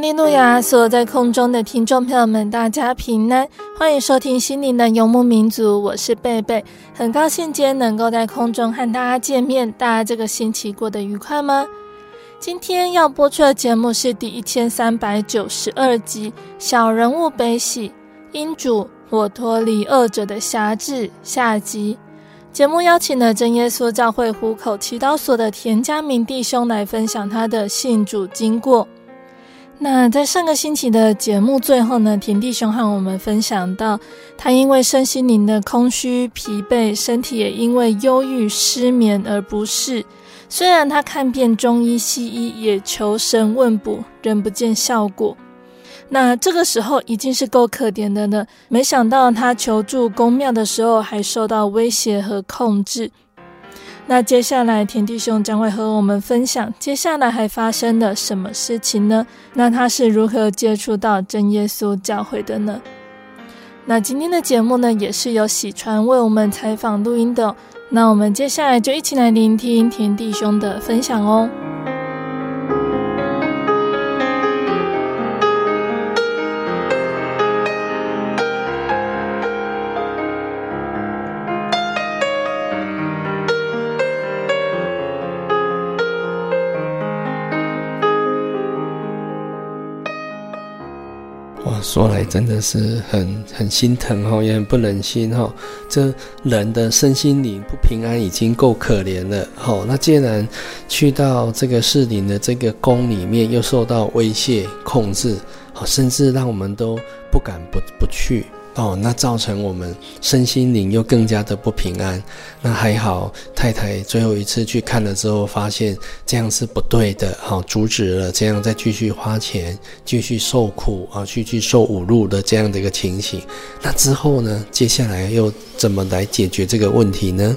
利路亚！所有在空中的听众朋友们，大家平安，欢迎收听心灵的游牧民族，我是贝贝，很高兴今天能够在空中和大家见面。大家这个星期过得愉快吗？今天要播出的节目是第一千三百九十二集《小人物悲喜，因主我脱离恶者的辖制》下集。节目邀请了真耶稣教会湖口祈祷所的田家明弟兄来分享他的信主经过。那在上个星期的节目最后呢，田弟兄和我们分享到，他因为身心灵的空虚疲惫，身体也因为忧郁失眠而不适。虽然他看遍中医西医，也求神问卜，仍不见效果。那这个时候已经是够可怜的了，没想到他求助宫庙的时候，还受到威胁和控制。那接下来，田弟兄将会和我们分享接下来还发生了什么事情呢？那他是如何接触到真耶稣教会的呢？那今天的节目呢，也是由喜传为我们采访录音的。那我们接下来就一起来聆听田弟兄的分享哦。说来真的是很很心疼哈，也很不忍心哈。这人的身心灵不平安已经够可怜了，哦，那既然去到这个士林的这个宫里面，又受到威胁控制，好，甚至让我们都不敢不不去。哦，那造成我们身心灵又更加的不平安。那还好，太太最后一次去看了之后，发现这样是不对的，好，阻止了这样再继续花钱、继续受苦啊，去去受侮辱的这样的一个情形。那之后呢？接下来又怎么来解决这个问题呢？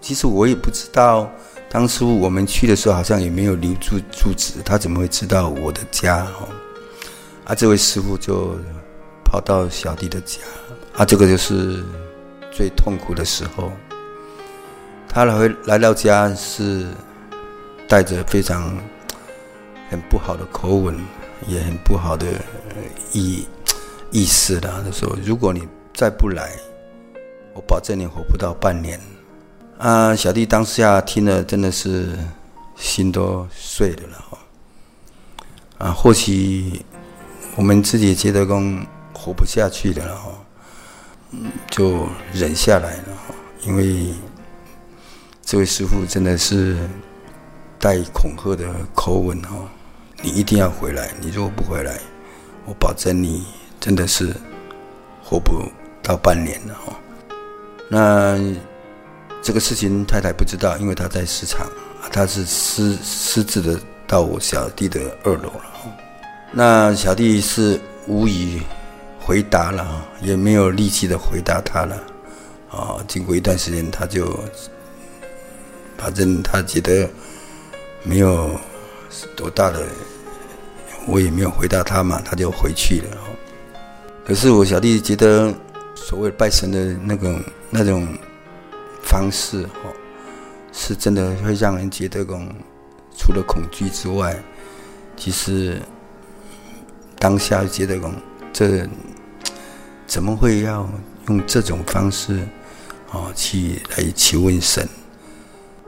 其实我也不知道，当初我们去的时候好像也没有留住住址，他怎么会知道我的家？哦，啊，这位师傅就。跑到小弟的家，啊，这个就是最痛苦的时候。他来回来到家是带着非常很不好的口吻，也很不好的意意思的。他说：“如果你再不来，我保证你活不到半年。”啊，小弟当下听了真的是心都碎了了。啊，或许我们自己觉得讲。活不下去的了哈，嗯就忍下来了哈。因为这位师傅真的是带恐吓的口吻哈，你一定要回来，你如果不回来，我保证你真的是活不到半年了哈。那这个事情太太不知道，因为她在市场，她是私私自的到我小弟的二楼了。那小弟是无语。回答了啊，也没有力气的回答他了。啊，经过一段时间，他就反正他觉得没有多大的，我也没有回答他嘛，他就回去了。可是我小弟觉得，所谓拜神的那种那种方式，哦，是真的会让人觉得，除了恐惧之外，其实当下觉得，这怎么会要用这种方式，哦，去来求问神？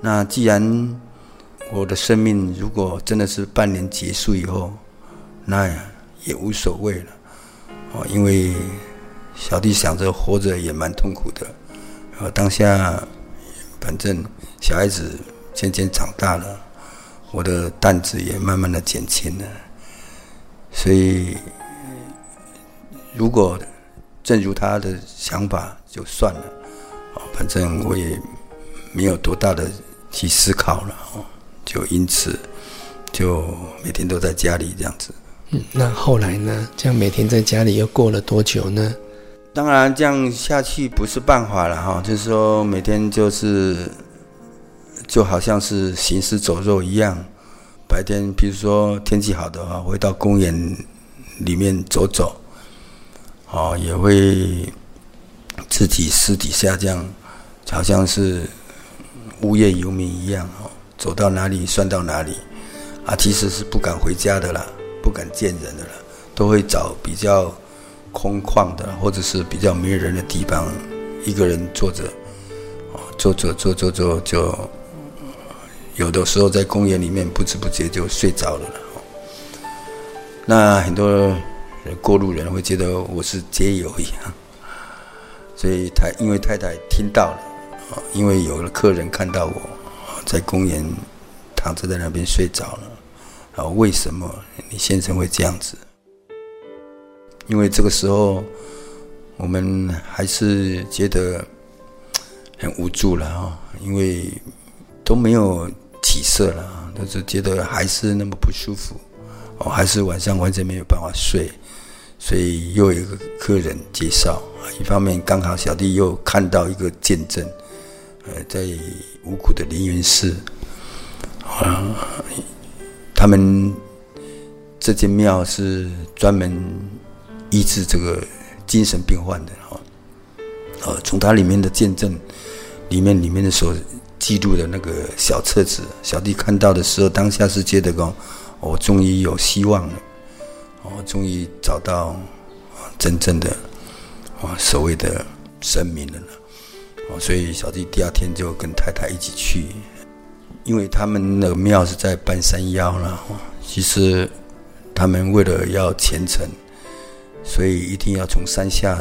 那既然我的生命如果真的是半年结束以后，那也无所谓了，哦，因为小弟想着活着也蛮痛苦的，呃，当下反正小孩子渐渐长大了，我的担子也慢慢的减轻了，所以如果正如他的想法就算了，哦，反正我也没有多大的去思考了，哦。就因此，就每天都在家里这样子。嗯，那后来呢？这样每天在家里又过了多久呢？当然，这样下去不是办法了哈。就是说，每天就是就好像是行尸走肉一样。白天，比如说天气好的话，会到公园里面走走，哦，也会自己私底下这样，好像是无业游民一样哦。走到哪里算到哪里，啊，其实是不敢回家的啦，不敢见人的啦，都会找比较空旷的或者是比较没人的地方，一个人坐着，哦，坐坐坐坐坐就，有的时候在公园里面不知不觉就睡着了。那很多过路人会觉得我是街友一样，所以太因为太太听到了，啊，因为有了客人看到我。在公园躺着在那边睡着了，然后为什么你先生会这样子？因为这个时候我们还是觉得很无助了啊，因为都没有起色了，都是觉得还是那么不舒服，哦，还是晚上完全没有办法睡，所以又有一个客人介绍，一方面刚好小弟又看到一个见证。呃，在五股的凌云寺，啊，他们这间庙是专门医治这个精神病患的哈。呃，从它里面的见证，里面里面的所记录的那个小册子，小弟看到的时候，当下是觉得讲，我终于有希望了，我终于找到真正的啊所谓的神明了。哦，所以小弟第二天就跟太太一起去，因为他们那个庙是在半山腰了。其实他们为了要虔诚，所以一定要从山下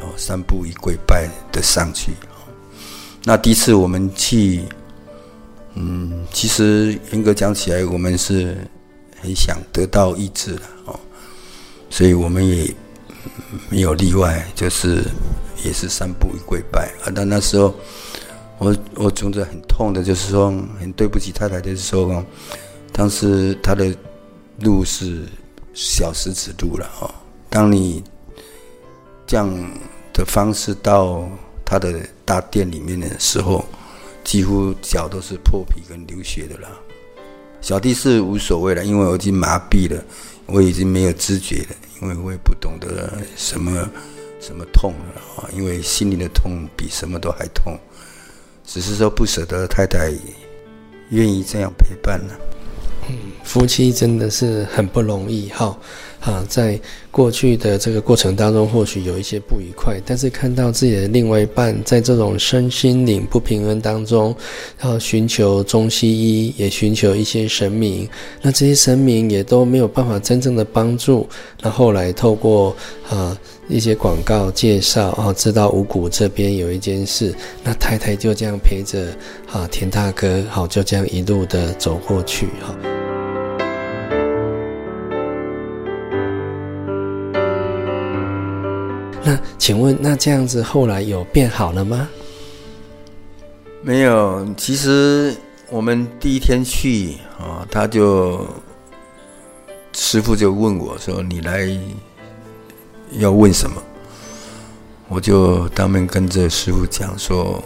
哦三步一跪拜的上去。那第一次我们去，嗯，其实严格讲起来，我们是很想得到医治的哦，所以我们也没有例外，就是。也是三步一跪拜啊！但那时候我，我总之很痛的，就是说很对不起太太，就是说，当时他的路是小石子路了哦。当你这样的方式到他的大殿里面的时候，几乎脚都是破皮跟流血的了。小弟是无所谓了，因为我已经麻痹了，我已经没有知觉了，因为我也不懂得什么。什么痛了啊？因为心里的痛比什么都还痛，只是说不舍得太太愿意这样陪伴呢。嗯，夫妻真的是很不容易哈。啊，在过去的这个过程当中，或许有一些不愉快，但是看到自己的另外一半在这种身心灵不平衡当中，然后寻求中西医，也寻求一些神明，那这些神明也都没有办法真正的帮助。那后来透过啊一些广告介绍，啊知道五股这边有一件事，那太太就这样陪着啊田大哥，好就这样一路的走过去哈。请问，那这样子后来有变好了吗？没有，其实我们第一天去啊，他就师傅就问我说：“你来要问什么？”我就当面跟着师傅讲说：“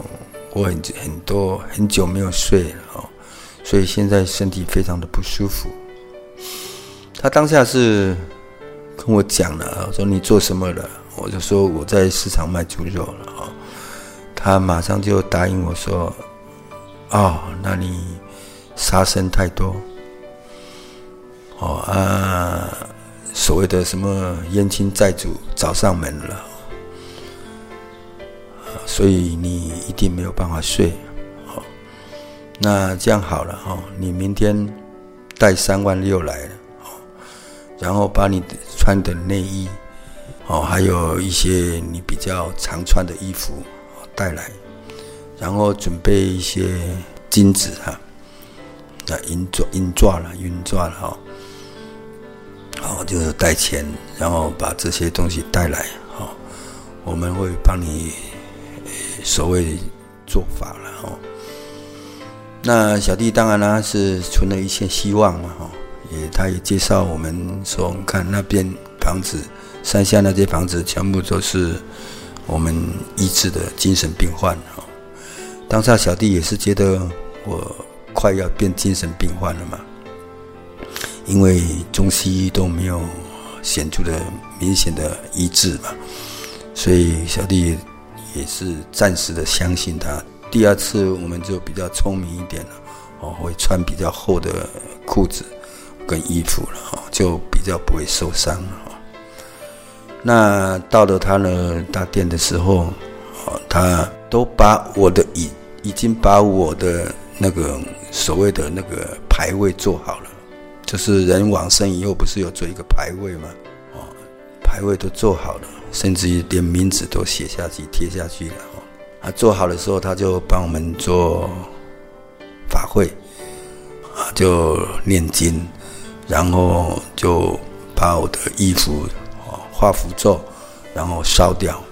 我很很多很久没有睡了哦，所以现在身体非常的不舒服。”他当下是跟我讲了，说：“你做什么了？”我就说我在市场卖猪肉了哦，他马上就答应我说，哦，那你杀生太多，哦啊，所谓的什么冤亲债主找上门了，所以你一定没有办法睡，哦，那这样好了哦，你明天带三万六来了，哦，然后把你穿的内衣。哦，还有一些你比较常穿的衣服带来，然后准备一些金子哈，那银钻、银钻了、银钻了哈，哦，就是带钱，然后把这些东西带来，哦，我们会帮你所谓做法了哦。那小弟当然呢是存了一些希望嘛哈，也他也介绍我们说，你看那边房子。山下那些房子全部都是我们医治的精神病患哦。当下小弟也是觉得我快要变精神病患了嘛，因为中西医都没有显著的明显的医治嘛，所以小弟也是暂时的相信他。第二次我们就比较聪明一点了，哦，会穿比较厚的裤子跟衣服了，哦，就比较不会受伤了。那到了他呢大殿的时候，哦，他都把我的已已经把我的那个所谓的那个牌位做好了，就是人往生以后不是有做一个牌位吗？哦，牌位都做好了，甚至于连名字都写下去贴下去了。啊，做好的时候他就帮我们做法会，啊，就念经，然后就把我的衣服。画符咒，然后烧掉，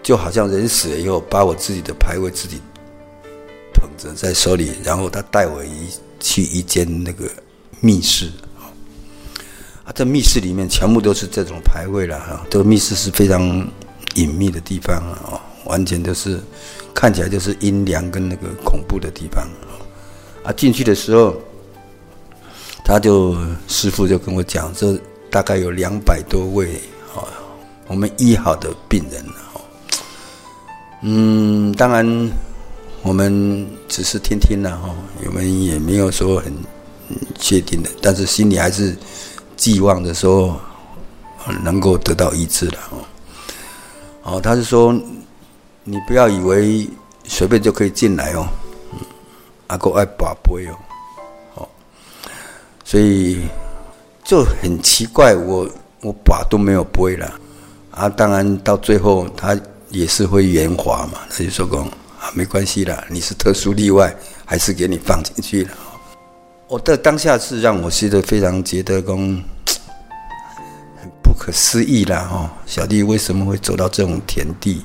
就好像人死了以后，把我自己的牌位自己捧着在手里，然后他带我一去一间那个密室，啊，这密室里面全部都是这种牌位了哈，这个密室是非常隐秘的地方啊，完全都是看起来就是阴凉跟那个恐怖的地方啊，进去的时候，他就师傅就跟我讲这。大概有两百多位啊，我们医好的病人哦，嗯，当然我们只是听听了哈，我们也没有说很确定的，但是心里还是寄望着说能够得到医治了哦。哦，他是说你不要以为随便就可以进来哦，阿哥爱拔杯哦，哦，所以。就很奇怪，我我把都没有背了，啊，当然到最后他也是会圆滑嘛，他就说讲啊，没关系啦，你是特殊例外，还是给你放进去了。我的当下是让我觉得非常觉得讲很不可思议啦哦，小弟为什么会走到这种田地？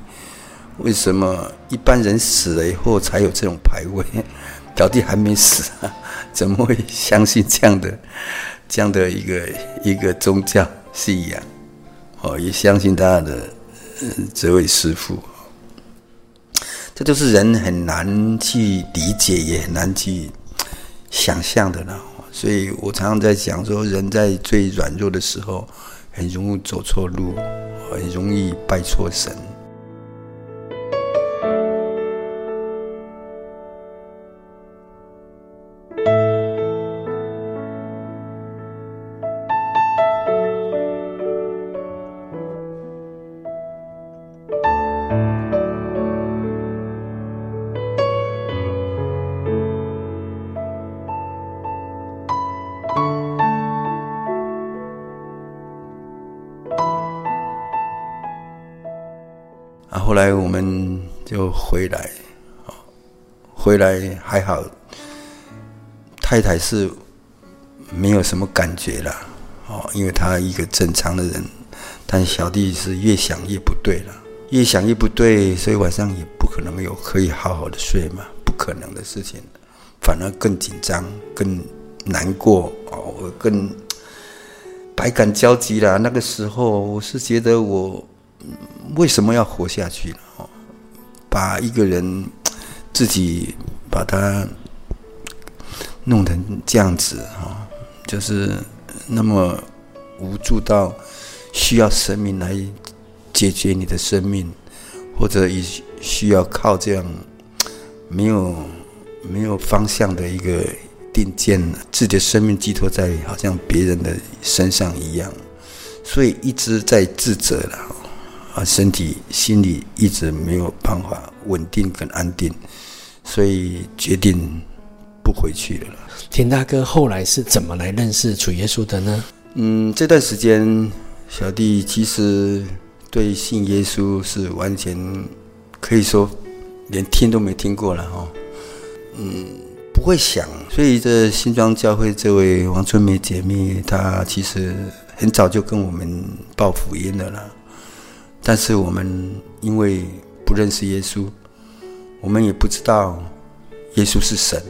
为什么一般人死了以后才有这种牌位？小弟还没死啊，怎么会相信这样的？这样的一个一个宗教信仰，哦，也相信他的这位师父，这就是人很难去理解，也很难去想象的了。所以我常常在讲说，人在最软弱的时候，很容易走错路，很容易拜错神。啊后来我们就回来，回来还好，太太是没有什么感觉了，哦，因为她一个正常的人，但小弟是越想越不对了，越想越不对，所以晚上也不可能有可以好好的睡嘛，不可能的事情，反而更紧张、更难过哦，更百感交集了。那个时候，我是觉得我。为什么要活下去了？哦，把一个人自己把他弄成这样子啊，就是那么无助到需要神明来解决你的生命，或者也需要靠这样没有没有方向的一个定见，自己的生命寄托在好像别人的身上一样，所以一直在自责了啊，身体心理一直没有办法稳定跟安定，所以决定不回去了。田大哥后来是怎么来认识主耶稣的呢？嗯，这段时间小弟其实对信耶稣是完全可以说连听都没听过了哈。嗯，不会想，所以这新庄教会这位王春梅姐妹，她其实很早就跟我们报福音了啦。但是我们因为不认识耶稣，我们也不知道耶稣是神。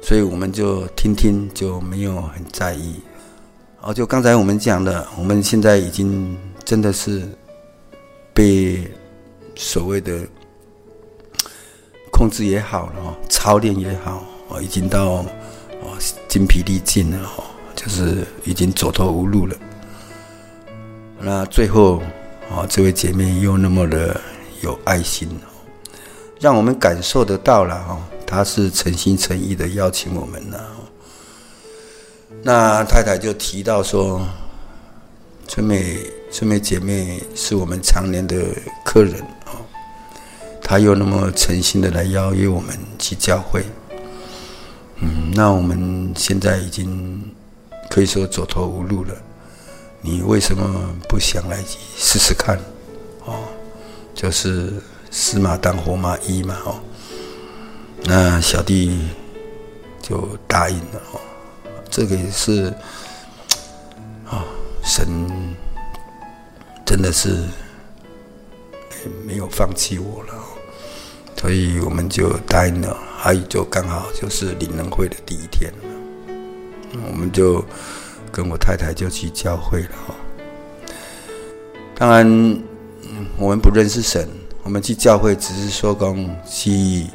所以我们就听听，就没有很在意。哦，就刚才我们讲的，我们现在已经真的是被所谓的控制也好了，操练也好，哦，已经到哦精疲力尽了，哦，就是已经走投无路了。那最后，哦，这位姐妹又那么的有爱心，让我们感受得到了，哈。她是诚心诚意的邀请我们呢。那太太就提到说，春美春美姐妹是我们常年的客人啊，她又那么诚心的来邀约我们去教会。嗯，那我们现在已经可以说走投无路了，你为什么不想来试试看？哦，就是死马当活马医嘛，哦。那小弟就答应了哦，这个也是啊、神真的是没有放弃我了，所以我们就答应了。还有就刚好就是领人会的第一天，我们就跟我太太就去教会了。当然，我们不认识神，我们去教会只是说公去。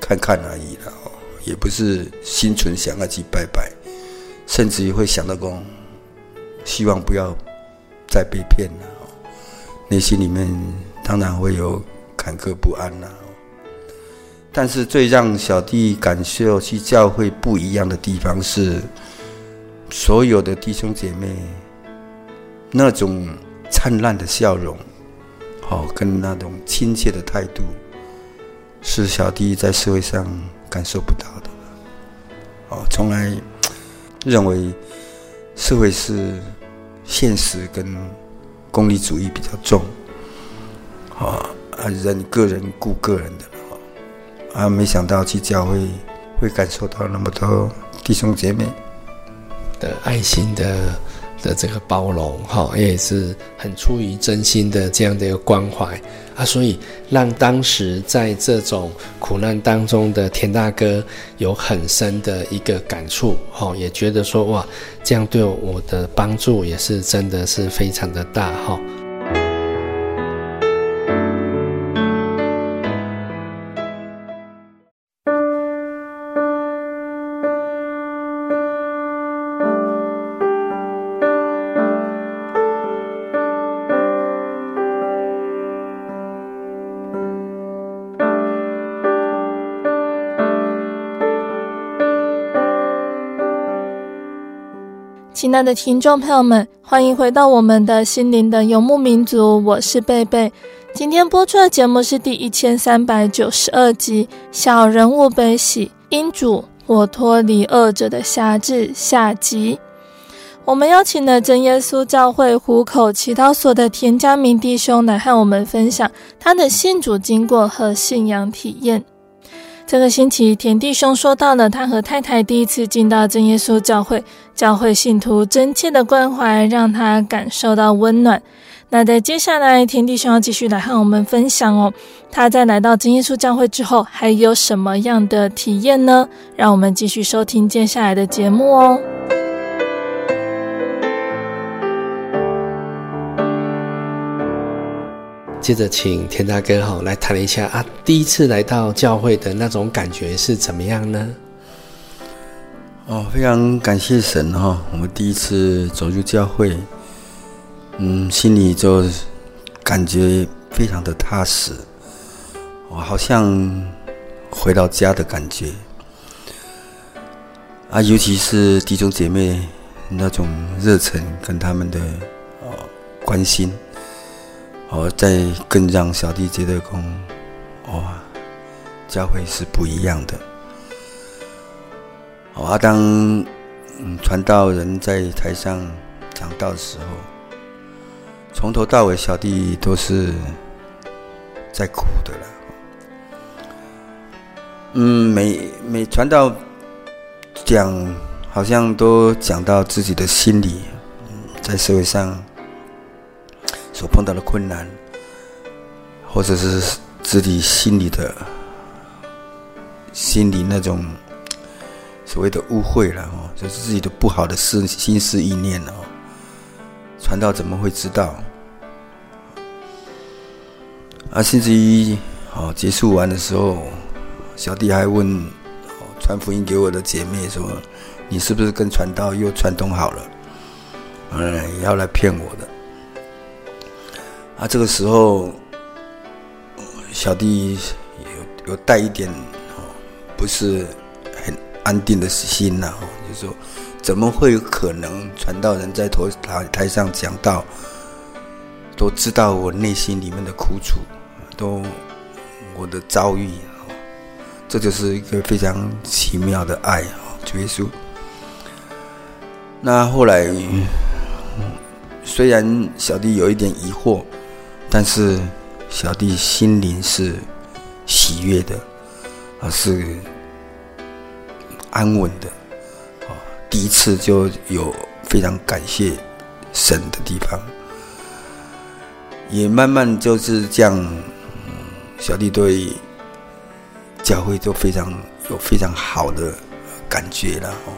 看看而已了哦，也不是心存想要去拜拜，甚至于会想到公，希望不要再被骗了哦，内心里面当然会有坎坷不安了。但是最让小弟感受去教会不一样的地方是，所有的弟兄姐妹那种灿烂的笑容，好，跟那种亲切的态度。是小弟在社会上感受不到的，哦，从来认为社会是现实跟功利主义比较重，啊，人个人顾个人的，啊，没想到去教会会感受到那么多弟兄姐妹的爱心的。的这个包容，哈，也是很出于真心的这样的一个关怀啊，所以让当时在这种苦难当中的田大哥有很深的一个感触，哈，也觉得说哇，这样对我的帮助也是真的是非常的大，哈。爱的听众朋友们，欢迎回到我们的心灵的游牧民族，我是贝贝。今天播出的节目是第一千三百九十二集《小人物悲喜，因主我脱离恶者的辖制》下集。我们邀请了真耶稣教会湖口祈祷所的田家明弟兄来和我们分享他的信主经过和信仰体验。这个星期，田弟兄说到了他和太太第一次进到真耶稣教会，教会信徒真切的关怀让他感受到温暖。那在接下来，田弟兄要继续来和我们分享哦，他在来到真耶稣教会之后，还有什么样的体验呢？让我们继续收听接下来的节目哦。接着，请田大哥哈来谈一下啊，第一次来到教会的那种感觉是怎么样呢？哦，非常感谢神哈，我们第一次走入教会，嗯，心里就感觉非常的踏实，我好像回到家的感觉啊！尤其是弟兄姐妹那种热忱跟他们的哦关心，哦，在更让小弟觉得说，哇，教会是不一样的。哦，啊，当嗯传道人在台上讲道的时候。从头到尾，小弟都是在哭的了。嗯，每每传道讲，好像都讲到自己的心里，在社会上所碰到的困难，或者是自己心里的、心里那种所谓的误会了哦，就是自己的不好的事、心思意念哦。传道怎么会知道？啊，甚至于哦，结束完的时候，小弟还问哦，传福音给我的姐妹说：“你是不是跟传道又串通好了？嗯，要来骗我的？”啊，这个时候，小弟有有带一点哦，不是很安定的心呐，就是说。怎么会有可能传道人在台台台上讲道，都知道我内心里面的苦楚，都我的遭遇，这就是一个非常奇妙的爱啊，主耶稣。那后来，虽然小弟有一点疑惑，但是小弟心灵是喜悦的，而是安稳的。啊第一次就有非常感谢神的地方，也慢慢就是这样，小弟对教会都非常有非常好的感觉了哦，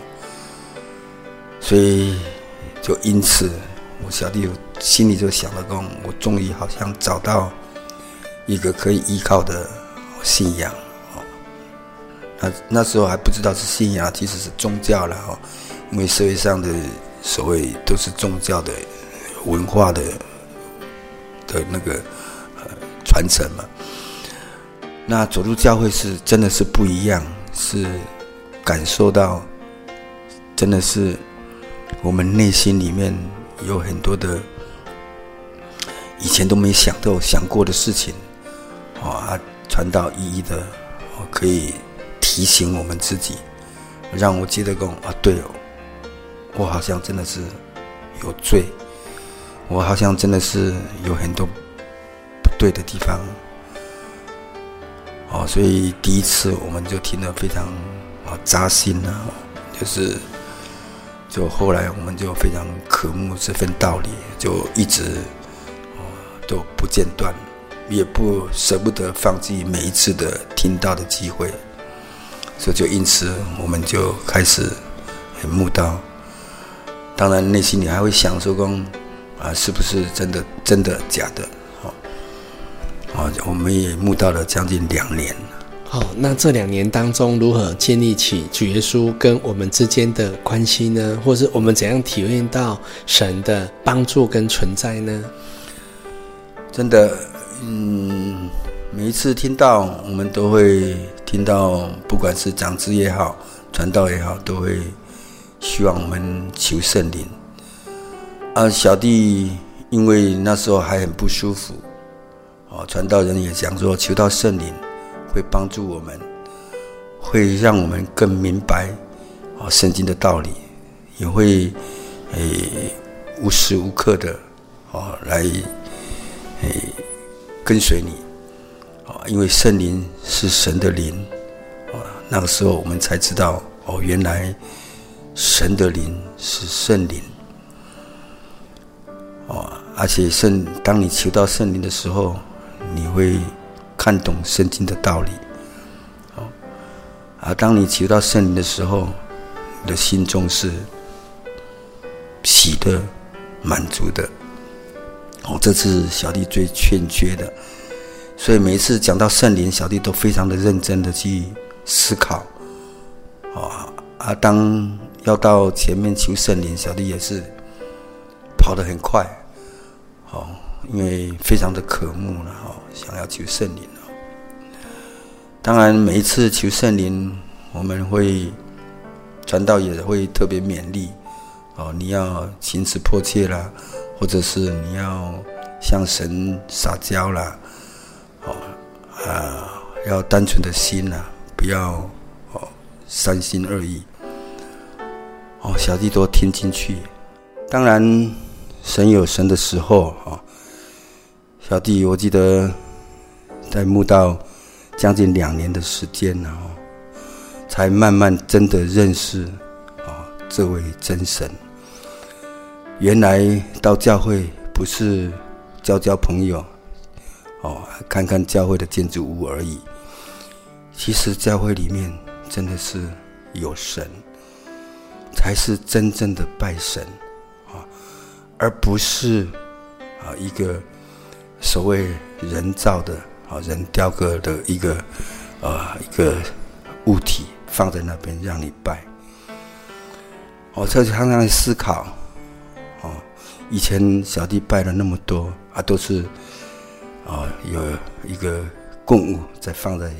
所以就因此，我小弟心里就想了说，我终于好像找到一个可以依靠的信仰哦。那那时候还不知道是信仰，其实是宗教了哈，因为社会上的所谓都是宗教的文化的的那个呃传承嘛。那走入教会是真的是不一样，是感受到真的是我们内心里面有很多的以前都没想到想过的事情，啊，传道一一的可以。提醒我们自己，让我记得讲啊，对哦，我好像真的是有罪，我好像真的是有很多不对的地方，哦，所以第一次我们就听得非常啊扎心啊，就是就后来我们就非常渴慕这份道理，就一直都不间断，也不舍不得放弃每一次的听到的机会。所以就因此，我们就开始很慕道。当然，内心里还会想说：“公啊，是不是真的？真的假的？”好，啊，我们也慕道了将近两年。好，那这两年当中，如何建立起主耶稣跟我们之间的关系呢？或是我们怎样体验到神的帮助跟存在呢？真的，嗯，每一次听到，我们都会。听到不管是长子也好，传道也好，都会希望我们求圣灵。啊，小弟因为那时候还很不舒服，哦，传道人也讲说，求到圣灵会帮助我们，会让我们更明白哦圣经的道理，也会诶无时无刻的哦来诶跟随你。啊因为圣灵是神的灵，啊，那个时候我们才知道，哦，原来神的灵是圣灵，哦，而且圣，当你求到圣灵的时候，你会看懂圣经的道理，哦，啊，当你求到圣灵的时候，你的心中是喜乐、满足的，哦，这是小弟最欠缺的。所以每一次讲到圣灵，小弟都非常的认真的去思考，啊啊！当要到前面求圣灵，小弟也是跑得很快，哦，因为非常的渴慕了哦，想要求圣灵。当然，每一次求圣灵，我们会传道也会特别勉励哦，你要心持迫切啦，或者是你要向神撒娇啦，哦啊，要单纯的心呐，不要哦三心二意。哦，小弟都听进去。当然，神有神的时候啊。小弟，我记得在慕道。将近两年的时间，然后才慢慢真的认识啊这位真神。原来到教会不是交交朋友，哦，看看教会的建筑物而已。其实教会里面真的是有神，才是真正的拜神啊，而不是啊一个所谓人造的。啊，人雕刻的一个，啊，一个物体放在那边让你拜。我这常常思考，以前小弟拜了那么多啊，都是，啊，有一个供物在放在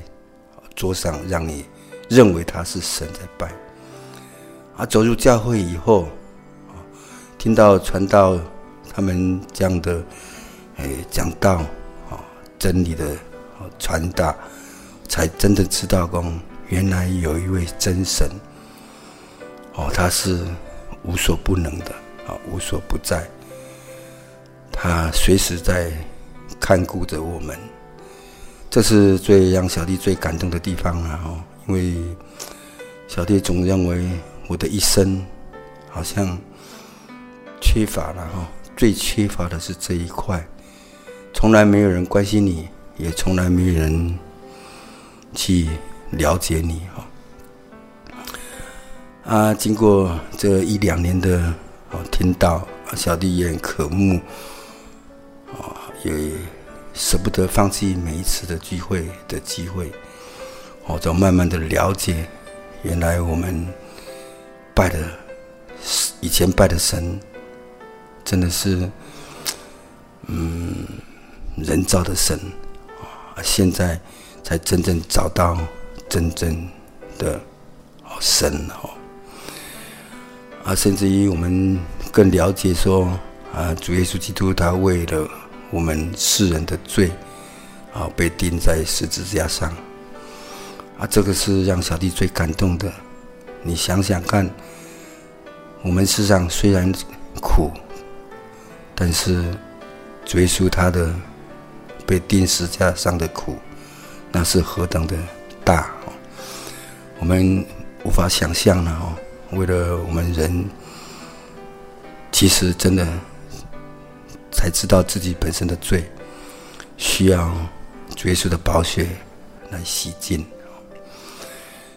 桌上，让你认为他是神在拜。啊，走入教会以后，啊，听到传道他们这样的，哎，讲道啊。真理的传达，才真的知道，说原来有一位真神，哦，他是无所不能的，啊，无所不在，他随时在看顾着我们，这是最让小弟最感动的地方啊！哦，因为小弟总认为我的一生好像缺乏了哈，最缺乏的是这一块。从来没有人关心你，也从来没有人去了解你哈。啊，经过这一两年的哦听到，小弟也很渴慕，啊，也舍不得放弃每一次的聚会的机会，哦，就慢慢的了解，原来我们拜的以前拜的神，真的是，嗯。人造的神啊，现在才真正找到真正的神哦啊，甚至于我们更了解说啊，主耶稣基督他为了我们世人的罪啊，被钉在十字架上啊，这个是让小弟最感动的。你想想看，我们世上虽然苦，但是追溯他的。被钉十字架上的苦，那是何等的大，我们无法想象了哦。为了我们人，其实真的才知道自己本身的罪，需要耶稣的宝血来洗净。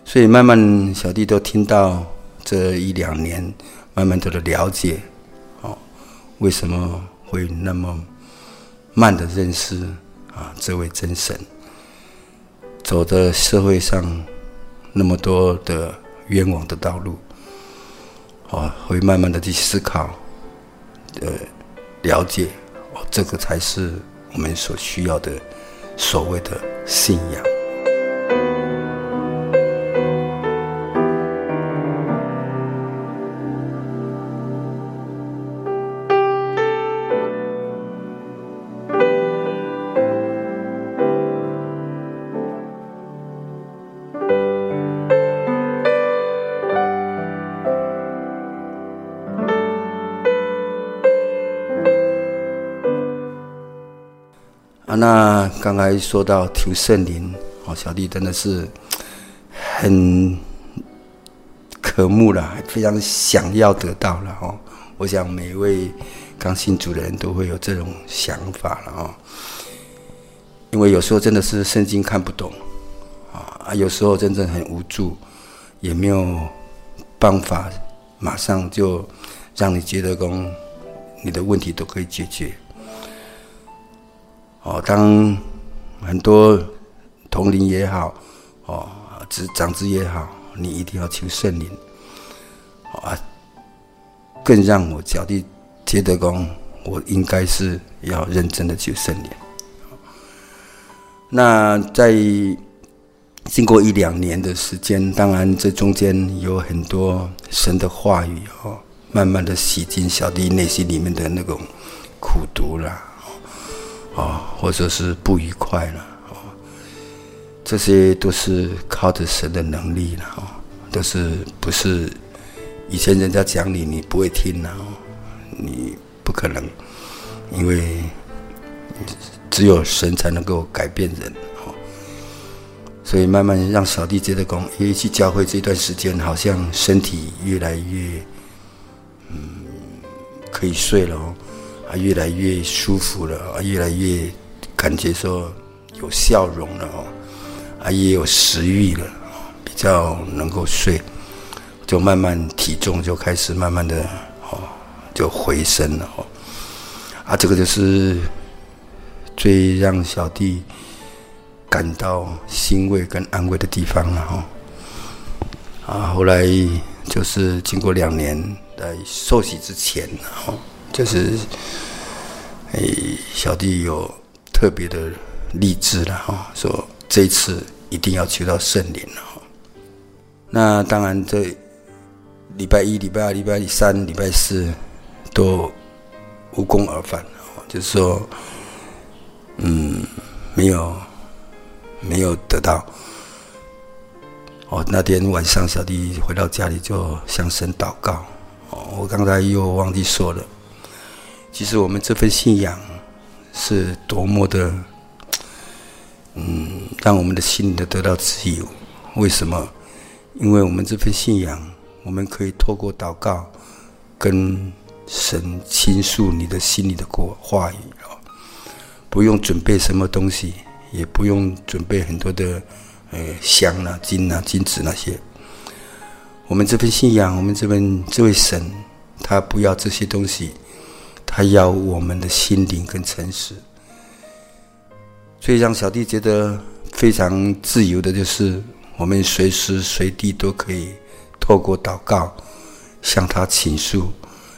所以慢慢小弟都听到这一两年，慢慢都的了解，哦，为什么会那么慢的认识。啊，这位真神走的社会上那么多的冤枉的道路，啊，会慢慢的去思考，呃，了解，哦，这个才是我们所需要的所谓的信仰。那刚才说到求圣灵，哦，小弟真的是很渴慕了，非常想要得到了哦。我想每一位刚信主的人都会有这种想法了哦。因为有时候真的是圣经看不懂啊，有时候真正很无助，也没有办法马上就让你觉得说你的问题都可以解决。哦，当很多同龄也好，哦，长长子也好，你一定要求圣灵，啊，更让我小弟觉得讲，我应该是要认真的去圣灵。那在经过一两年的时间，当然这中间有很多神的话语哦，慢慢的洗净小弟内心里面的那种苦毒啦，哦，或者是不愉快了，哦，这些都是靠着神的能力了，哦，都是不是以前人家讲你，你不会听了，你不可能，因为只有神才能够改变人。所以慢慢让小弟觉得，讲，一去教会这段时间，好像身体越来越，嗯，可以睡了哦，越来越舒服了，啊，越来越感觉说有笑容了哦，啊，也有食欲了，比较能够睡，就慢慢体重就开始慢慢的哦，就回升了哦，啊，这个就是最让小弟。感到欣慰跟安慰的地方了哈，啊，后来就是经过两年在受洗之前，哦，就是，诶，小弟有特别的励志了哈，说这一次一定要求到圣灵了哈。那当然，这礼拜一、礼拜二、礼拜三、礼拜四都无功而返，就是说，嗯，没有。没有得到。哦，那天晚上小弟回到家里就向神祷告。哦，我刚才又忘记说了，其实我们这份信仰是多么的，嗯，让我们的心里得到自由。为什么？因为我们这份信仰，我们可以透过祷告跟神倾诉你的心里的过话语哦，不用准备什么东西。也不用准备很多的，呃，香啊、金啊、金子那些。我们这份信仰，我们这份这位神，他不要这些东西，他要我们的心灵跟诚实。所以让小弟觉得非常自由的，就是我们随时随地都可以透过祷告向他倾诉，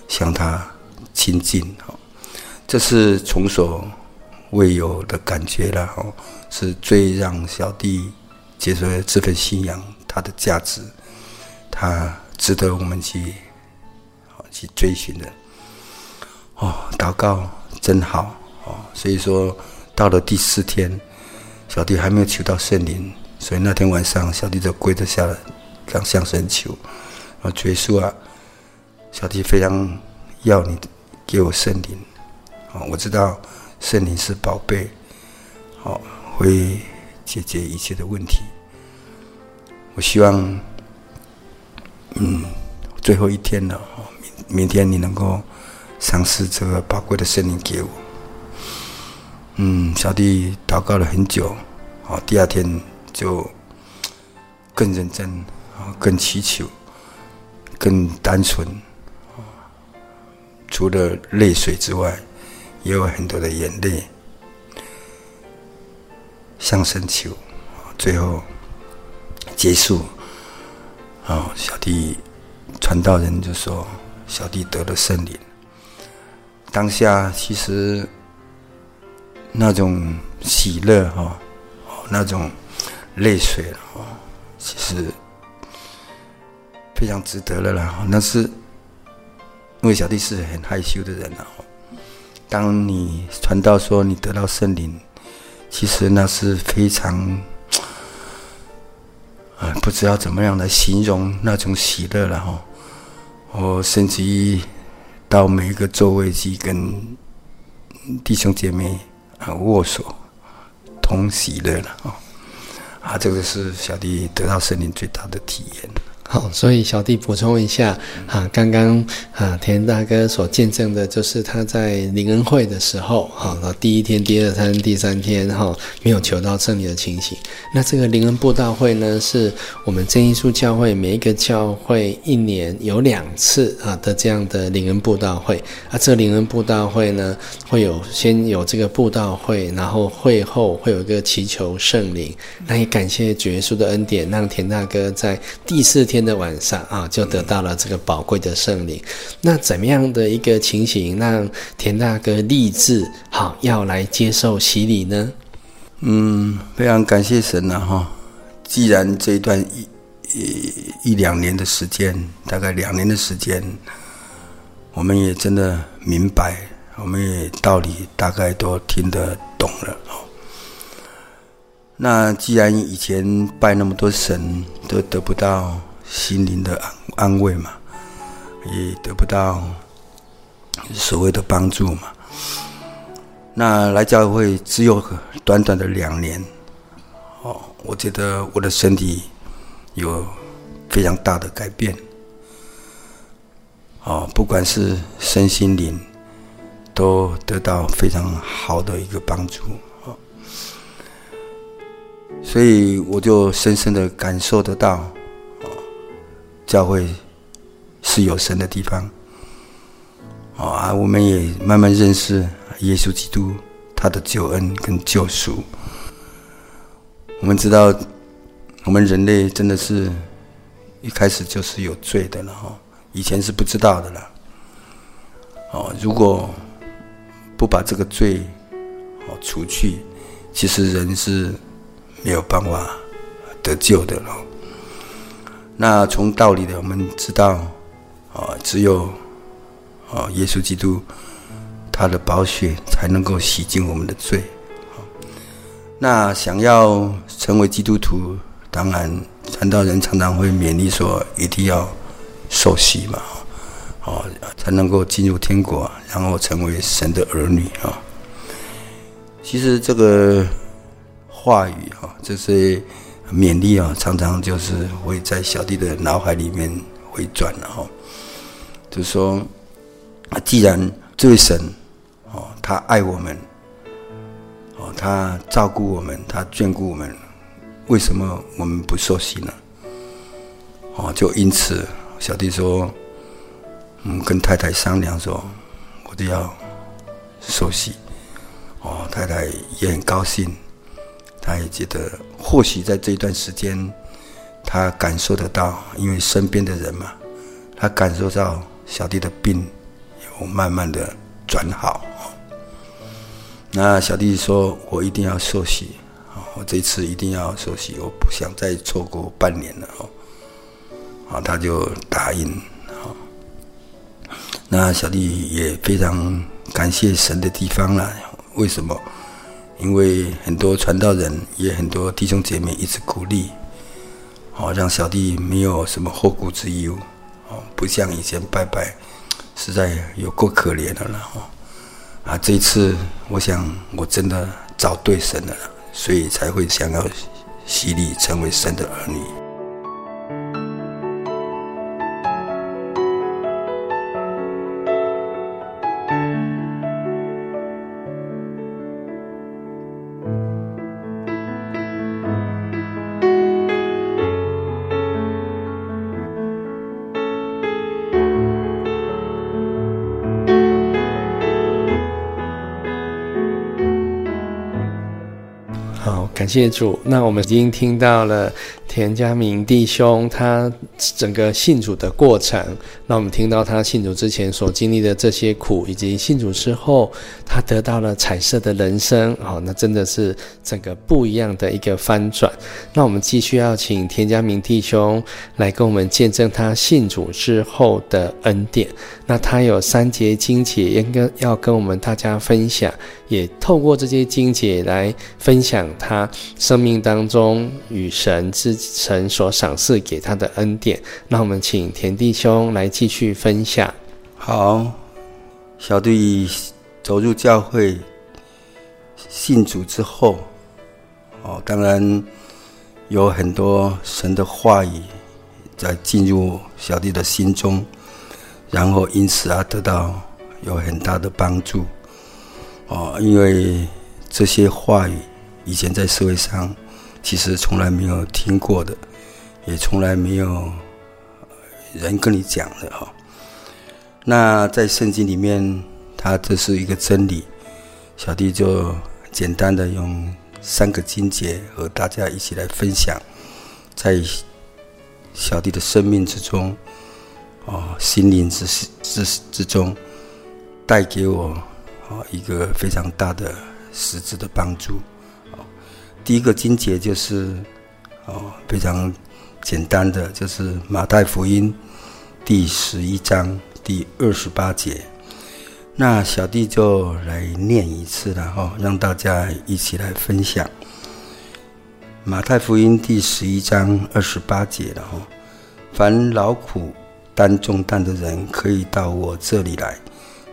向他亲近。哦这是从所。未有的感觉了哦，是最让小弟接受这份信仰，它的价值，它值得我们去好去追寻的。哦，祷告真好哦，所以说到了第四天，小弟还没有求到圣灵，所以那天晚上小弟就跪着下来，向向神求，啊，主耶稣啊，小弟非常要你给我圣灵，啊，我知道。圣灵是宝贝，好，会解决一切的问题。我希望，嗯，最后一天了，明明天你能够赏赐这个宝贵的圣灵给我。嗯，小弟祷告了很久，好，第二天就更认真，啊，更祈求，更单纯，除了泪水之外。也有很多的眼泪，向神求，最后结束。啊，小弟传道人就说：“小弟得了圣灵。”当下其实那种喜乐哈，那种泪水哈，其实非常值得了啦。那是因为小弟是很害羞的人啊。当你传道说你得到圣灵，其实那是非常，啊，不知道怎么样来形容那种喜乐了哈。我甚至于到每一个座位去跟弟兄姐妹啊握手，同喜乐了啊。啊，这个是小弟得到圣灵最大的体验。好，所以小弟补充一下啊，刚刚啊田大哥所见证的，就是他在灵恩会的时候，哈，第一天、第二天、第三天，哈，没有求到圣灵的情形。那这个灵恩布道会呢，是我们真耶稣教会每一个教会一年有两次啊的这样的灵恩布道会。啊，这个灵恩布道会呢，会有先有这个布道会，然后会后会有一个祈求圣灵。那也感谢主耶稣的恩典，让田大哥在第四天。天的晚上啊，就得到了这个宝贵的圣灵。那怎么样的一个情形让田大哥立志好要来接受洗礼呢？嗯，非常感谢神了哈！既然这一段一一一两年的时间，大概两年的时间，我们也真的明白，我们也道理大概都听得懂了。那既然以前拜那么多神都得不到心灵的安安慰嘛，也得不到所谓的帮助嘛，那来教会只有短短的两年，哦，我觉得我的身体有非常大的改变，哦，不管是身心灵，都得到非常好的一个帮助。所以我就深深的感受得到，教会是有神的地方，哦啊，我们也慢慢认识耶稣基督他的救恩跟救赎。我们知道，我们人类真的是一开始就是有罪的了哈，以前是不知道的了。哦，如果不把这个罪哦除去，其实人是。没有办法得救的了。那从道理的，我们知道，啊，只有啊，耶稣基督他的宝血才能够洗净我们的罪。那想要成为基督徒，当然传道人常常会勉励说，一定要受洗嘛，哦，才能够进入天国，然后成为神的儿女啊。其实这个。话语啊，这些勉励啊，常常就是会在小弟的脑海里面回转了哈。就说，既然这位神哦，他爱我们，哦，他照顾我们，他眷顾我们，为什么我们不受洗呢？哦，就因此，小弟说，嗯，跟太太商量说，我就要受洗。哦，太太也很高兴。他也觉得，或许在这一段时间，他感受得到，因为身边的人嘛，他感受到小弟的病有慢慢的转好。那小弟说：“我一定要受洗，我这次一定要受洗，我不想再错过半年了。”哦，他就答应。那小弟也非常感谢神的地方了，为什么？因为很多传道人，也很多弟兄姐妹一直鼓励，哦，让小弟没有什么后顾之忧，哦，不像以前拜拜，实在有够可怜的了，哦，啊，这一次我想我真的找对神了，所以才会想要洗礼成为神的儿女。谢主，那我们已经听到了田家明弟兄他整个信主的过程。那我们听到他信主之前所经历的这些苦，以及信主之后他得到了彩色的人生，好，那真的是整个不一样的一个翻转。那我们继续要请田家明弟兄来跟我们见证他信主之后的恩典。那他有三节经节，应该要跟我们大家分享，也透过这些经节来分享他生命当中与神之神所赏赐给他的恩典。那我们请田弟兄来继续分享。好，小弟走入教会信主之后，哦，当然有很多神的话语在进入小弟的心中。然后因此啊，得到有很大的帮助哦，因为这些话语以前在社会上其实从来没有听过的，也从来没有人跟你讲的哈。那在圣经里面，它这是一个真理，小弟就简单的用三个经节和大家一起来分享，在小弟的生命之中，哦，心灵之之之中，带给我哦一个非常大的实质的帮助。第一个经节就是哦非常简单的，就是马太福音第十一章第二十八节。那小弟就来念一次了哈，让大家一起来分享。马太福音第十一章二十八节了哈，凡劳苦担重担的人，可以到我这里来，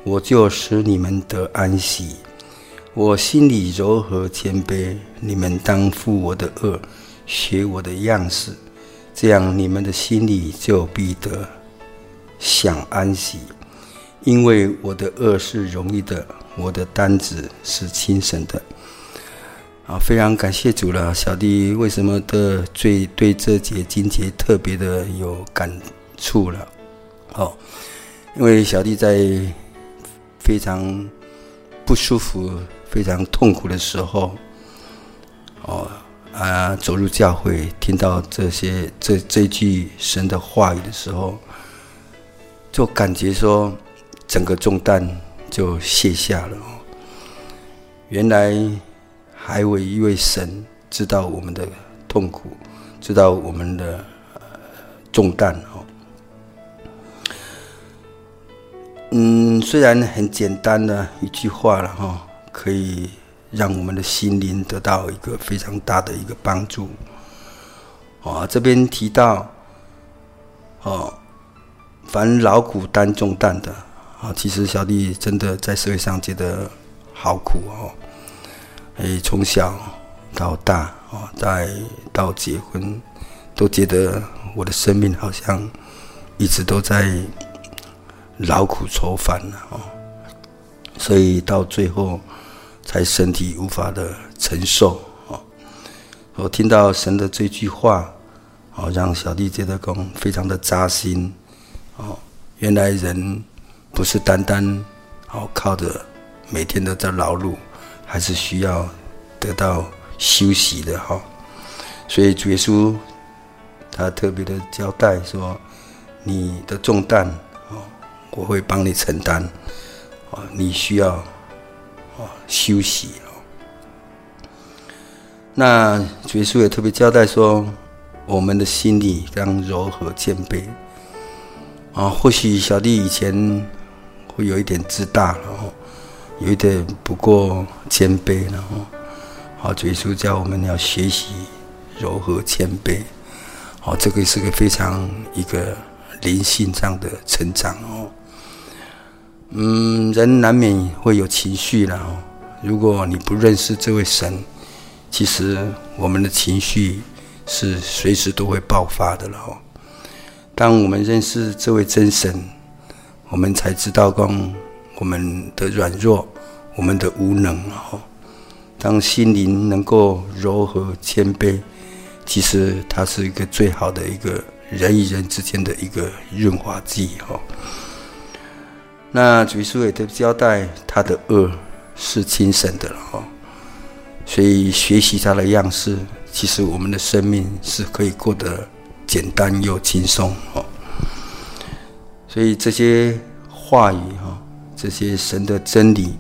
我就使你们得安息。我心里柔和谦卑，你们当负我的恶，学我的样式，这样你们的心里就必得享安息。因为我的恶是容易的，我的担子是轻省的。啊，非常感谢主了。小弟为什么的最对这节经节特别的有感触了？哦，因为小弟在非常不舒服、非常痛苦的时候，哦啊，走入教会，听到这些这这句神的话语的时候，就感觉说。整个重担就卸下了。原来还有一位神知道我们的痛苦，知道我们的重担哦。嗯，虽然很简单的一句话了哈，可以让我们的心灵得到一个非常大的一个帮助。哦，这边提到哦，凡劳苦担重担的。啊，其实小弟真的在社会上觉得好苦哦，诶，从小到大哦，再到结婚，都觉得我的生命好像一直都在劳苦愁烦了哦，所以到最后才身体无法的承受哦。我听到神的这句话，哦，让小弟觉得更非常的扎心哦，原来人。不是单单哦靠着每天都在劳碌，还是需要得到休息的哈。所以主耶稣他特别的交代说：“你的重担哦，我会帮你承担哦，你需要休息哦。”那主耶稣也特别交代说：“我们的心理当柔和谦卑啊。”或许小弟以前。会有一点自大，然后有一点不够谦卑，然后好，主耶稣教我们要学习柔和谦卑，好，这个是个非常一个灵性上的成长哦。嗯，人难免会有情绪了哦。如果你不认识这位神，其实我们的情绪是随时都会爆发的了哦。当我们认识这位真神，我们才知道，光我们的软弱，我们的无能。哦，当心灵能够柔和谦卑，其实它是一个最好的一个人与人之间的一个润滑剂。哈，那主耶稣也都交代，他的恶是精神的了。哈，所以学习他的样式，其实我们的生命是可以过得简单又轻松。哦。所以这些话语哈，这些神的真理，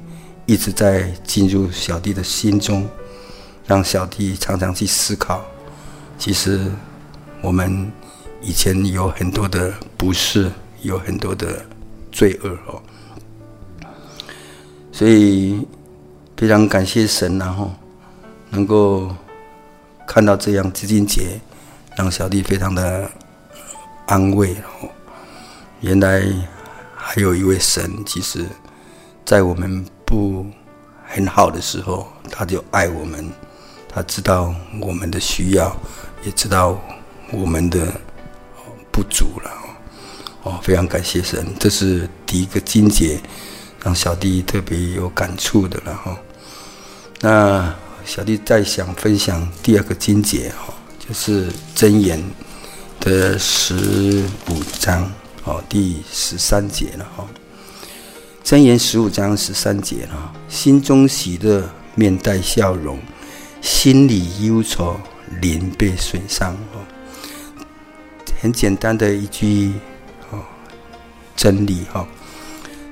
一直在进入小弟的心中，让小弟常常去思考。其实我们以前有很多的不是，有很多的罪恶哦。所以非常感谢神，然后能够看到这样基金节，让小弟非常的安慰哦。原来还有一位神，其实，在我们不很好的时候，他就爱我们，他知道我们的需要，也知道我们的不足了。哦，非常感谢神，这是第一个金节，让小弟特别有感触的了哈。那小弟再想分享第二个经节哈，就是真言的十五章。哦，第十三节了哈。真言十五章十三节了，心中喜乐，面带笑容；心里忧愁，灵被损伤哦。很简单的一句哦真理哈，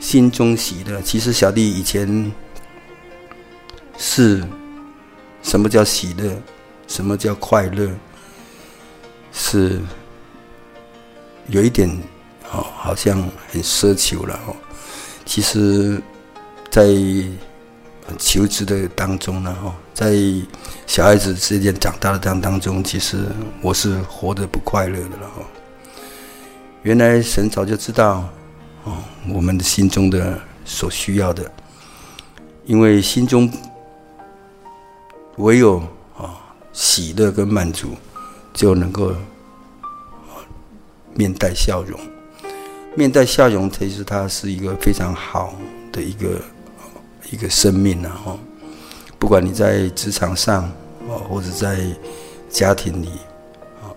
心中喜乐。其实小弟以前是什么叫喜乐？什么叫快乐？是有一点哦，好像很奢求了哦。其实，在求职的当中呢，哈，在小孩子之间长大的当当中，其实我是活得不快乐的了，哈。原来神早就知道，哦，我们的心中的所需要的，因为心中唯有啊喜乐跟满足，就能够啊面带笑容。面带笑容，其实它是一个非常好的一个一个生命啊！哈，不管你在职场上哦，或者在家庭里啊，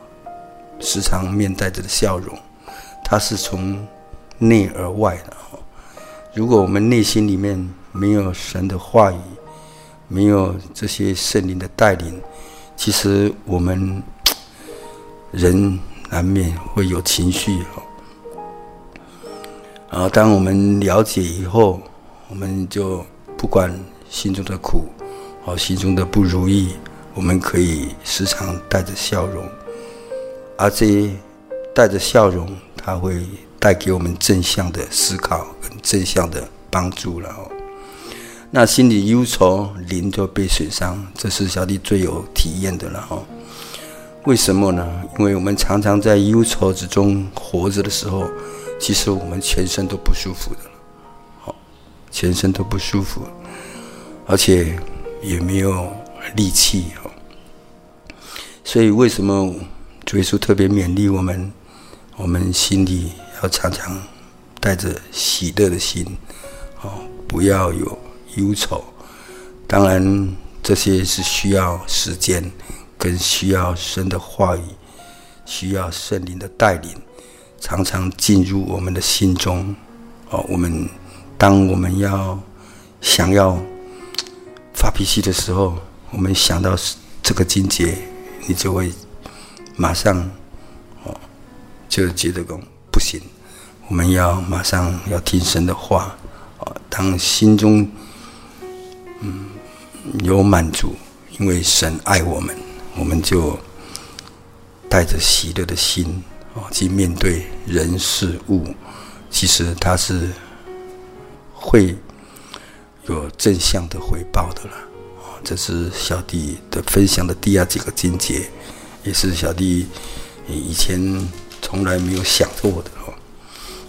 时常面带着的笑容，它是从内而外的。如果我们内心里面没有神的话语，没有这些圣灵的带领，其实我们人难免会有情绪然后，当我们了解以后，我们就不管心中的苦，哦，心中的不如意，我们可以时常带着笑容，而这带着笑容，它会带给我们正向的思考跟正向的帮助了哦。那心里忧愁，灵就被损伤，这是小弟最有体验的了哦。为什么呢？因为我们常常在忧愁之中活着的时候。其实我们全身都不舒服的，好，全身都不舒服，而且也没有力气，哦所以为什么主耶稣特别勉励我们，我们心里要常常带着喜乐的心，哦，不要有忧愁。当然，这些是需要时间，跟需要神的话语，需要圣灵的带领。常常进入我们的心中，哦，我们当我们要想要发脾气的时候，我们想到这个境界，你就会马上哦，就觉得说不行，我们要马上要听神的话，啊，当心中嗯有满足，因为神爱我们，我们就带着喜乐的心。啊，去面对人事物，其实它是会有正向的回报的了。啊，这是小弟的分享的第二几个境界，也是小弟以前从来没有想过的。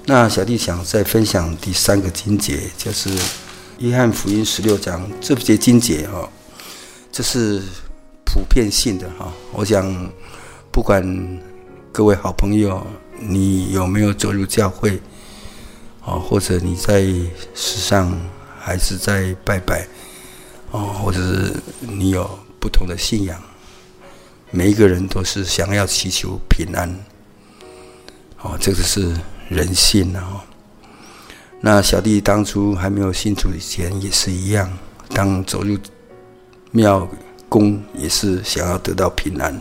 那小弟想再分享第三个经节，就是约翰福音十六章这节经节哦，这是普遍性的哈。我想不管。各位好朋友，你有没有走入教会？哦，或者你在世上还是在拜拜？哦，或者是你有不同的信仰？每一个人都是想要祈求平安。哦，这个是人性哦。那小弟当初还没有信主以前也是一样，当走入庙宫也是想要得到平安。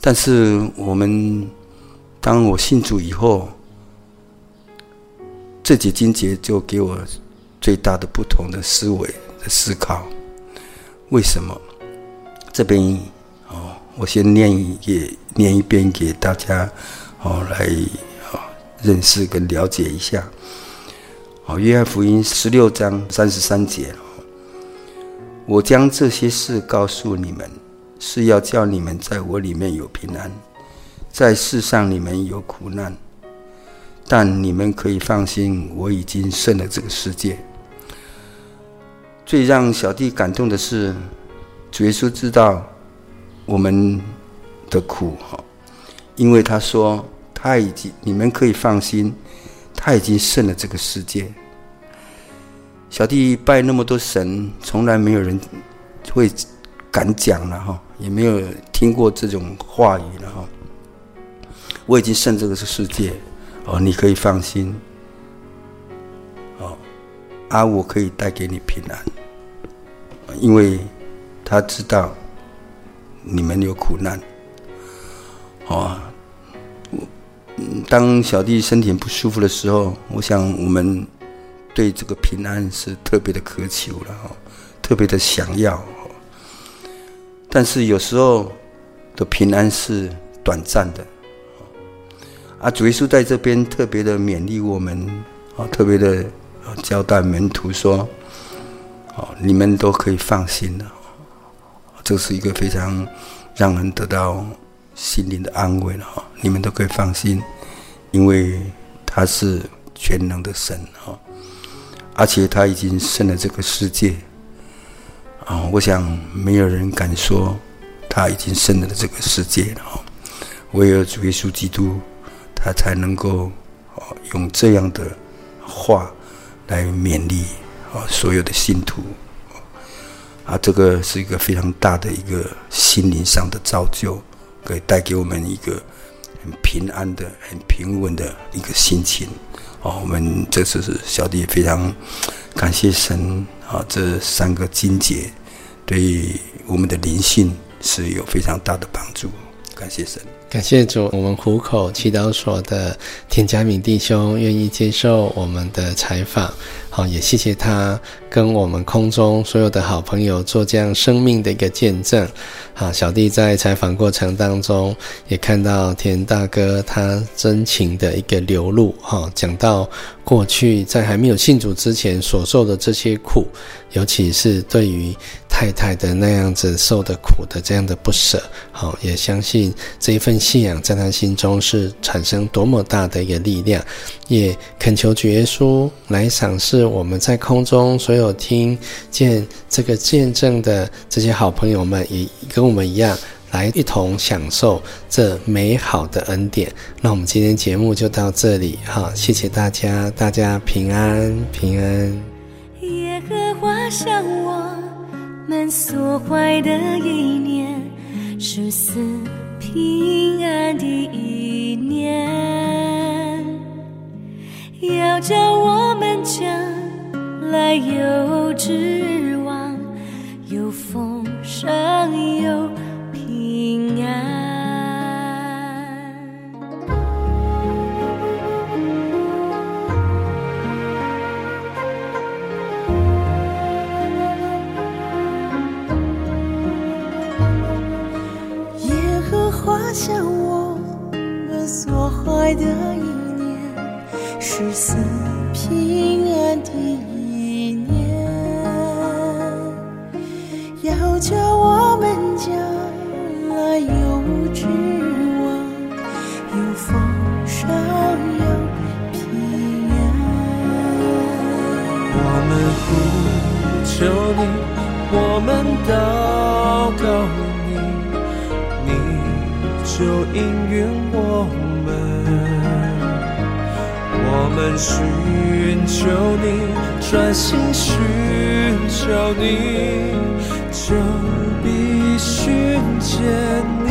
但是我们，当我信主以后，这节经节就给我最大的不同的思维的思考。为什么？这边哦，我先念一给念一遍给大家哦，来认识跟了解一下。哦，约翰福音十六章三十三节，我将这些事告诉你们。是要叫你们在我里面有平安，在世上你们有苦难，但你们可以放心，我已经胜了这个世界。最让小弟感动的是，主耶稣知道我们的苦哈，因为他说他已经，你们可以放心，他已经胜了这个世界。小弟拜那么多神，从来没有人会。敢讲了哈，也没有听过这种话语了哈。我已经胜这个世界哦，你可以放心哦。啊，我可以带给你平安，因为他知道你们有苦难哦。当小弟身体不舒服的时候，我想我们对这个平安是特别的渴求了，特别的想要。但是有时候的平安是短暂的。啊，主耶稣在这边特别的勉励我们，啊，特别的交代门徒说：“哦，你们都可以放心了。”这是一个非常让人得到心灵的安慰了哈！你们都可以放心，因为他是全能的神哈，而且他已经胜了这个世界啊！我想没有人敢说他已经胜了这个世界了哈！唯有主耶稣基督。他才能够用这样的话来勉励啊所有的信徒啊，这个是一个非常大的一个心灵上的造就，可以带给我们一个很平安的、很平稳的一个心情哦。我们这次是小弟非常感谢神啊，这三个金节对我们的灵性是有非常大的帮助，感谢神。感谢主，我们湖口祈祷所的田佳敏弟兄愿意接受我们的采访，好，也谢谢他跟我们空中所有的好朋友做这样生命的一个见证。好，小弟在采访过程当中也看到田大哥他真情的一个流露，哈，讲到过去在还没有信主之前所受的这些苦，尤其是对于太太的那样子受的苦的这样的不舍，好，也相信这一份。信仰在他心中是产生多么大的一个力量，也恳求主耶稣来赏赐我们在空中所有听见这个见证的这些好朋友们，也跟我们一样来一同享受这美好的恩典。那我们今天节目就到这里，哈，谢谢大家，大家平安平安。耶和华向我们所怀的一年是赐平安的一年，要叫我们将来有指望，有丰盛，有平安。耶和华向我们所怀的意念，是赐平安的一年，要叫我们将来有指望，有丰收，有平安。我们呼求你，我们祷告你，你。就应允我们，我们寻求你，专心寻求你，就必寻见。你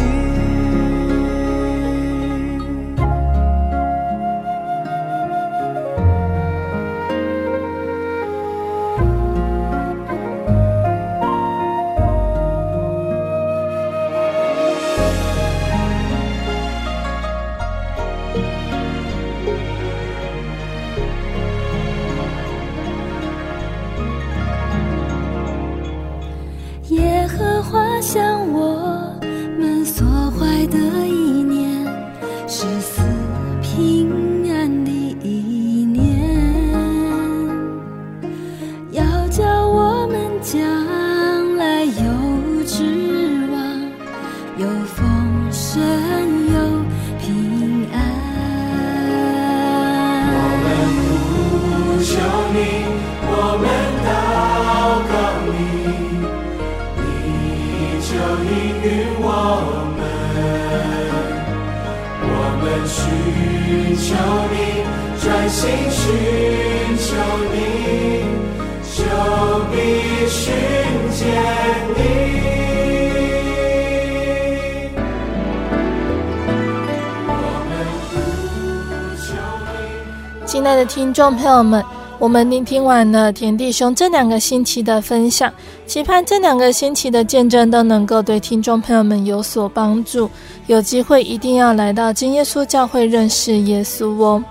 听众朋友们，我们聆听完了田弟兄这两个星期的分享，期盼这两个星期的见证都能够对听众朋友们有所帮助。有机会一定要来到真耶稣教会认识耶稣哦。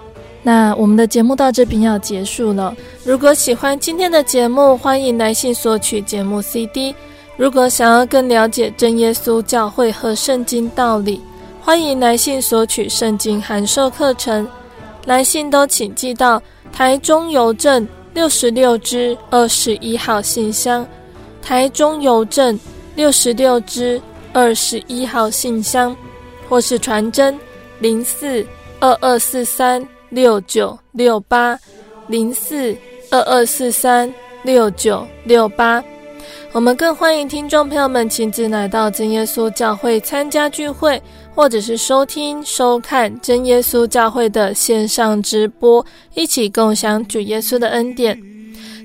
那我们的节目到这边要结束了。如果喜欢今天的节目，欢迎来信索取节目 CD。如果想要更了解真耶稣教会和圣经道理，欢迎来信索取圣经函授课程。来信都请寄到台中邮政六十六支二十一号信箱。台中邮政六十六支二十一号信箱，或是传真零四二二四三。六九六八零四二二四三六九六八，我们更欢迎听众朋友们亲自来到真耶稣教会参加聚会，或者是收听收看真耶稣教会的线上直播，一起共享主耶稣的恩典。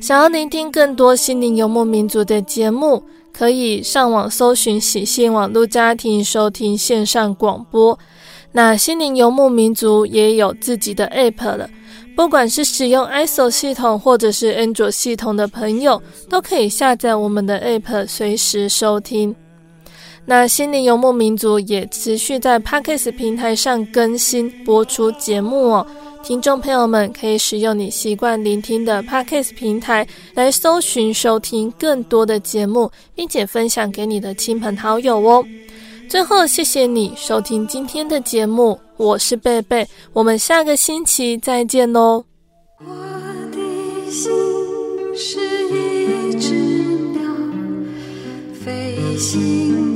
想要聆听更多心灵游牧民族的节目，可以上网搜寻喜信网络家庭收听线上广播。那心灵游牧民族也有自己的 App 了，不管是使用 ISO 系统或者是安卓系统的朋友，都可以下载我们的 App，随时收听。那心灵游牧民族也持续在 Podcast 平台上更新播出节目哦，听众朋友们可以使用你习惯聆听的 Podcast 平台来搜寻收听更多的节目，并且分享给你的亲朋好友哦。最后，谢谢你收听今天的节目，我是贝贝，我们下个星期再见喽。我的心是一只鸟，飞行